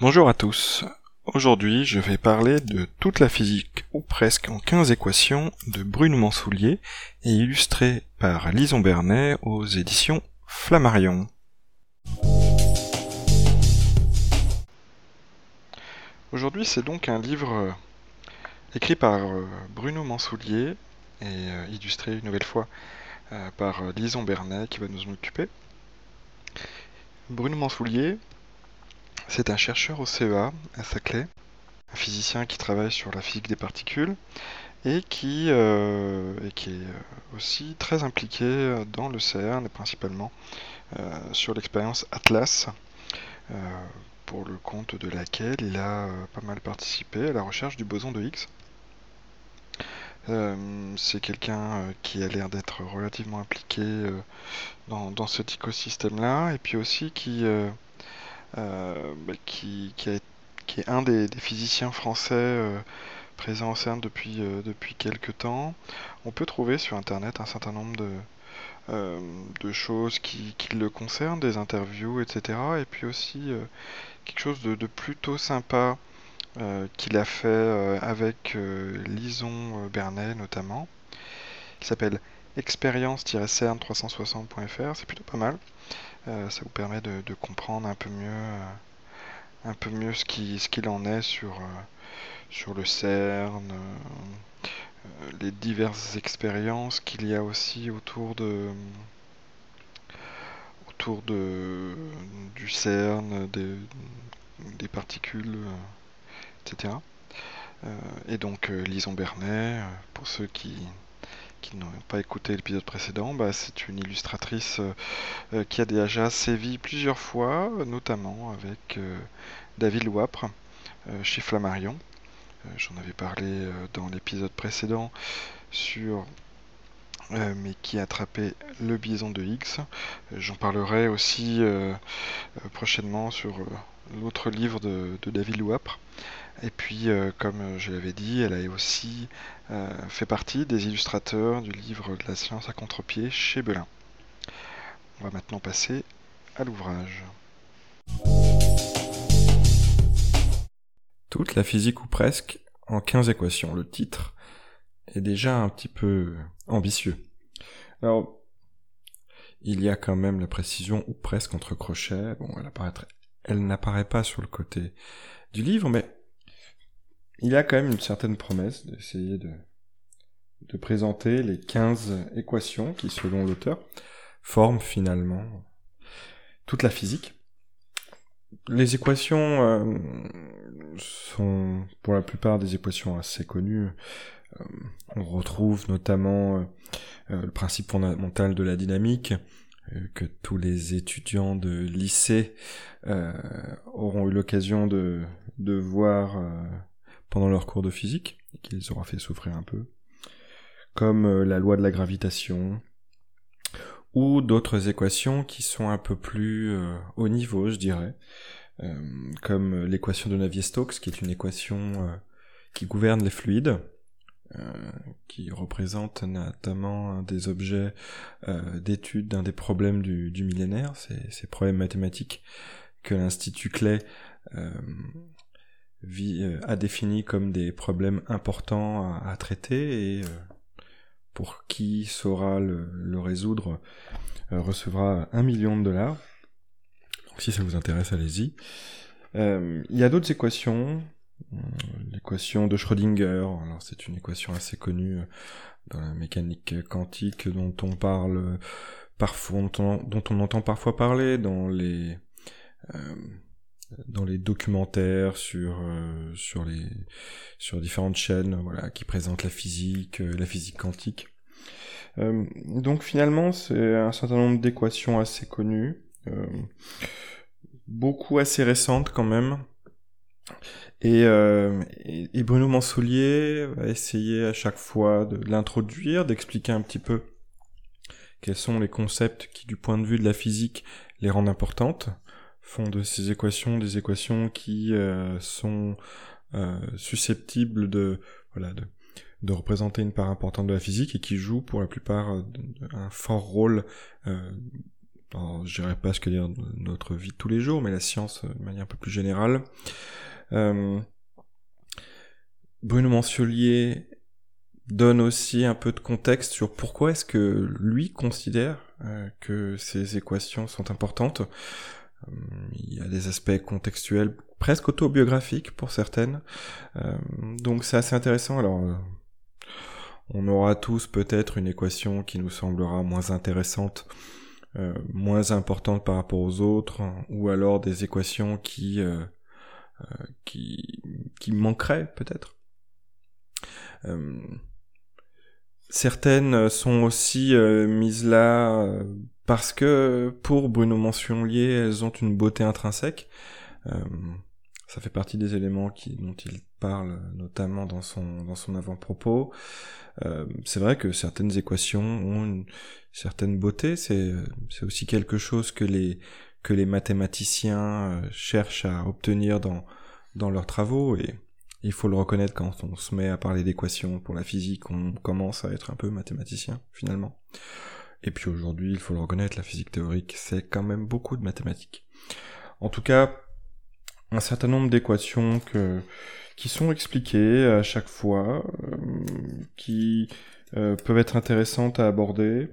Bonjour à tous. Aujourd'hui, je vais parler de toute la physique, ou presque en 15 équations, de Bruno Mansoulier, et illustré par Lison Bernet aux éditions Flammarion. Aujourd'hui, c'est donc un livre euh, écrit par euh, Bruno Mansoulier et euh, illustré une nouvelle fois par Lison Bernet qui va nous en occuper. Bruno Mansoulier, c'est un chercheur au CEA à Saclay, un physicien qui travaille sur la physique des particules et qui, qui est aussi très impliqué dans le CERN et principalement sur l'expérience Atlas pour le compte de laquelle il a euh, pas mal participé à la recherche du boson de Higgs. Euh, c'est quelqu'un euh, qui a l'air d'être relativement impliqué dans, cet écosystème-là, et puis aussi qui, bah, qui, est un des, physiciens français présents au CERN depuis, depuis quelques temps. On peut trouver sur Internet un certain nombre de, de choses qui, le concernent, des interviews, etc. Et puis aussi quelque chose de, plutôt sympa euh, qu'il a fait euh, avec euh, Lison Bernet notamment, qui s'appelle expérience-cern360.fr. C'est plutôt pas mal. ça vous permet de, comprendre un peu mieux, un peu mieux ce qu'il en est sur, sur le CERN, les diverses expériences qu'il y a aussi autour de autour de, du CERN, des, des particules, euh, etc. Euh, et donc euh, Lison Bernet, pour ceux qui, qui n'ont pas écouté l'épisode précédent, bah, c'est une illustratrice qui a déjà sévi plusieurs fois, notamment avec David Louapre chez Flammarion. J'en avais parlé dans l'épisode précédent sur euh, mais qui a attrapé le bison de X. Euh, j'en parlerai aussi euh, prochainement sur l'autre livre de, David Louapre. Et puis, comme je l'avais dit, elle a aussi fait partie des illustrateurs du livre de la science à contre-pied chez Belin. On va maintenant passer à l'ouvrage. Toute la physique ou presque en 15 équations. Le titre est déjà un petit peu ambitieux. Alors, il y a quand même la précision, ou presque entre crochets. Bon, elle, n'apparaît pas sur le côté du livre, mais il y a quand même une certaine promesse d'essayer de, de présenter les 15 équations qui, selon l'auteur, forment finalement toute la physique. Les équations euh, sont pour la plupart des équations assez connues on retrouve notamment euh, euh, le principe fondamental de la dynamique, que tous les étudiants de lycée auront eu l'occasion de, voir pendant leur cours de physique, et qui les aura fait souffrir un peu, comme la loi de la gravitation, ou d'autres équations qui sont un peu plus haut niveau, je dirais, comme l'équation de Navier-Stokes, qui est une équation qui gouverne les fluides, euh, qui représente notamment des objets euh, d'étude d'un des problèmes du, millénaire, ces, problèmes mathématiques que l'Institut Clay euh, a défini comme des problèmes importants à, traiter et pour qui saura le, résoudre recevra un million de dollars. Donc si ça vous intéresse, allez-y. Il y a d'autres équations euh, l'équation de Schrödinger, alors c'est une équation assez connue euh, dans la mécanique quantique dont on parle parfois, dont on entend parfois parler dans les euh, dans les documentaires sur sur les sur différentes chaînes voilà qui présentent la physique la physique quantique. Donc finalement c'est un certain nombre d'équations assez connues beaucoup assez récentes quand même euh, et, Bruno Mansoulier va essayer à chaque fois de l'introduire, d'expliquer un petit peu quels sont les concepts qui, du point de vue de la physique, les rendent importantes. font de ces équations des équations qui sont susceptibles de voilà de de représenter une part importante de la physique et qui joue pour la plupart un fort rôle euh, je dirais pas ce que dire notre vie de tous les jours, mais la science de manière un peu plus générale. Euh, Bruno Manciolier donne aussi un peu de contexte sur pourquoi est-ce que lui considère euh, que ces équations sont importantes. Euh, il y a des aspects contextuels presque autobiographiques pour certaines. Donc c'est assez intéressant. Alors on aura tous peut-être une équation qui nous semblera moins intéressante, moins importante par rapport aux autres, ou alors des équations qui qui, qui manqueraient peut-être. certaines sont aussi mises là parce que pour Bruno Mentionlier, elles ont une beauté intrinsèque. ça fait partie des éléments dont il parle notamment dans son dans son avant-propos. Euh, c'est vrai que certaines équations ont une certaine beauté. C'est aussi quelque chose que les que les mathématiciens euh, cherchent à obtenir dans dans leurs travaux et il faut le reconnaître quand on se met à parler d'équations pour la physique, on commence à être un peu mathématicien finalement. Et puis aujourd'hui, il faut le reconnaître, la physique théorique, c'est quand même beaucoup de mathématiques. En tout cas, un certain nombre d'équations que qui sont expliquées à chaque fois, euh, qui euh, peuvent être intéressantes à aborder.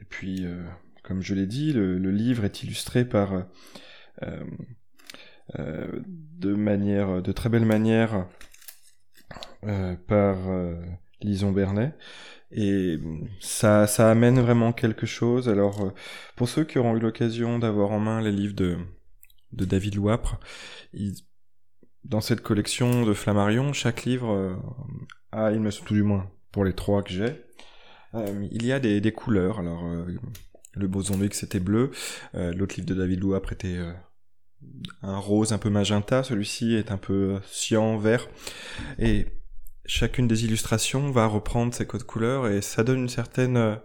Et puis, comme je l'ai dit, le, livre est illustré par de manière, de très belle manière, par Lison Bernet. Et ça, ça amène vraiment quelque chose. Alors, pour ceux qui auront eu l'occasion d'avoir en main les livres de, David Louapre, dans cette collection de Flammarion, chaque livre euh, a, il me tout du moins, pour les trois que j'ai, euh, il y a des, couleurs. Alors, euh, le boson X était bleu, l'autre livre de David Lou était un rose un peu magenta, celui-ci est un peu cyan, vert, et chacune des illustrations va reprendre ces codes couleurs et ça donne une certaine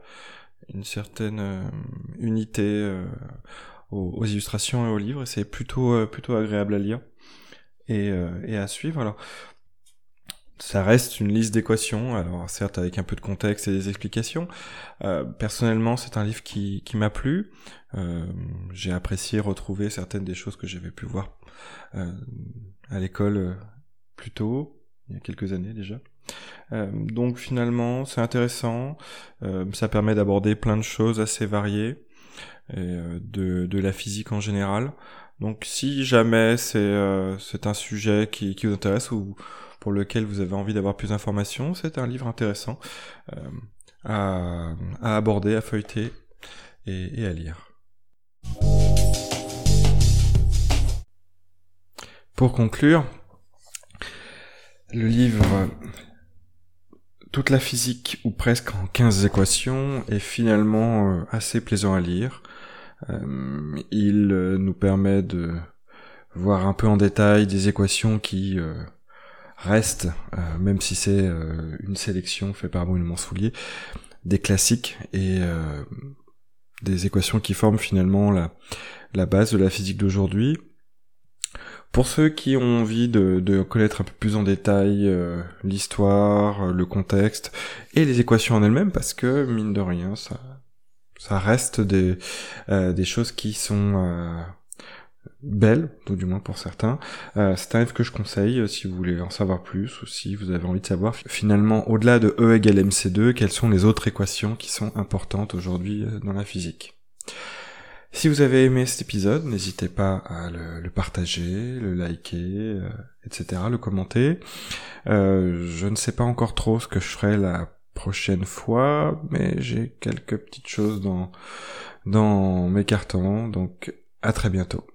une certaine unité aux, illustrations et aux livres. Et c'est plutôt plutôt agréable à lire. Et, euh, et à suivre. Alors, ça reste une liste d'équations, alors certes avec un peu de contexte et des explications. Euh, personnellement, c'est un livre qui, m'a plu. Euh, j'ai apprécié retrouver certaines des choses que j'avais pu voir euh, à l'école plus tôt, il y a quelques années déjà. Donc finalement, c'est intéressant. ça permet d'aborder plein de choses assez variées de, la physique en général. Donc si jamais c'est c'est un sujet qui, qui vous intéresse ou pour lequel vous avez envie d'avoir plus d'informations, c'est un livre intéressant euh, à, aborder, à feuilleter et, à lire. Pour conclure, le livre Toute la physique ou presque en 15 équations est finalement euh, assez plaisant à lire. Euh, il nous permet de voir un peu en détail des équations qui euh, restent, même si c'est une sélection faite par Bruno Mansoulier, des classiques et des équations qui forment finalement la, base de la physique d'aujourd'hui. Pour ceux qui ont envie de, connaître un peu plus en détail l'histoire, le contexte et les équations en elles-mêmes, parce que mine de rien, ça, reste des, euh, choses qui sont euh, belles, tout du moins pour certains. Euh, c'est un livre que je conseille euh, si vous voulez en savoir plus ou si vous avez envie de savoir finalement au-delà de E égale MC2, quelles sont les autres équations qui sont importantes aujourd'hui euh, dans la physique? Si vous avez aimé cet épisode, n'hésitez pas à le, partager, le liker, etc., le commenter. je ne sais pas encore trop ce que je ferai la prochaine fois, mais j'ai quelques petites choses dans, dans mes cartons, donc à très bientôt.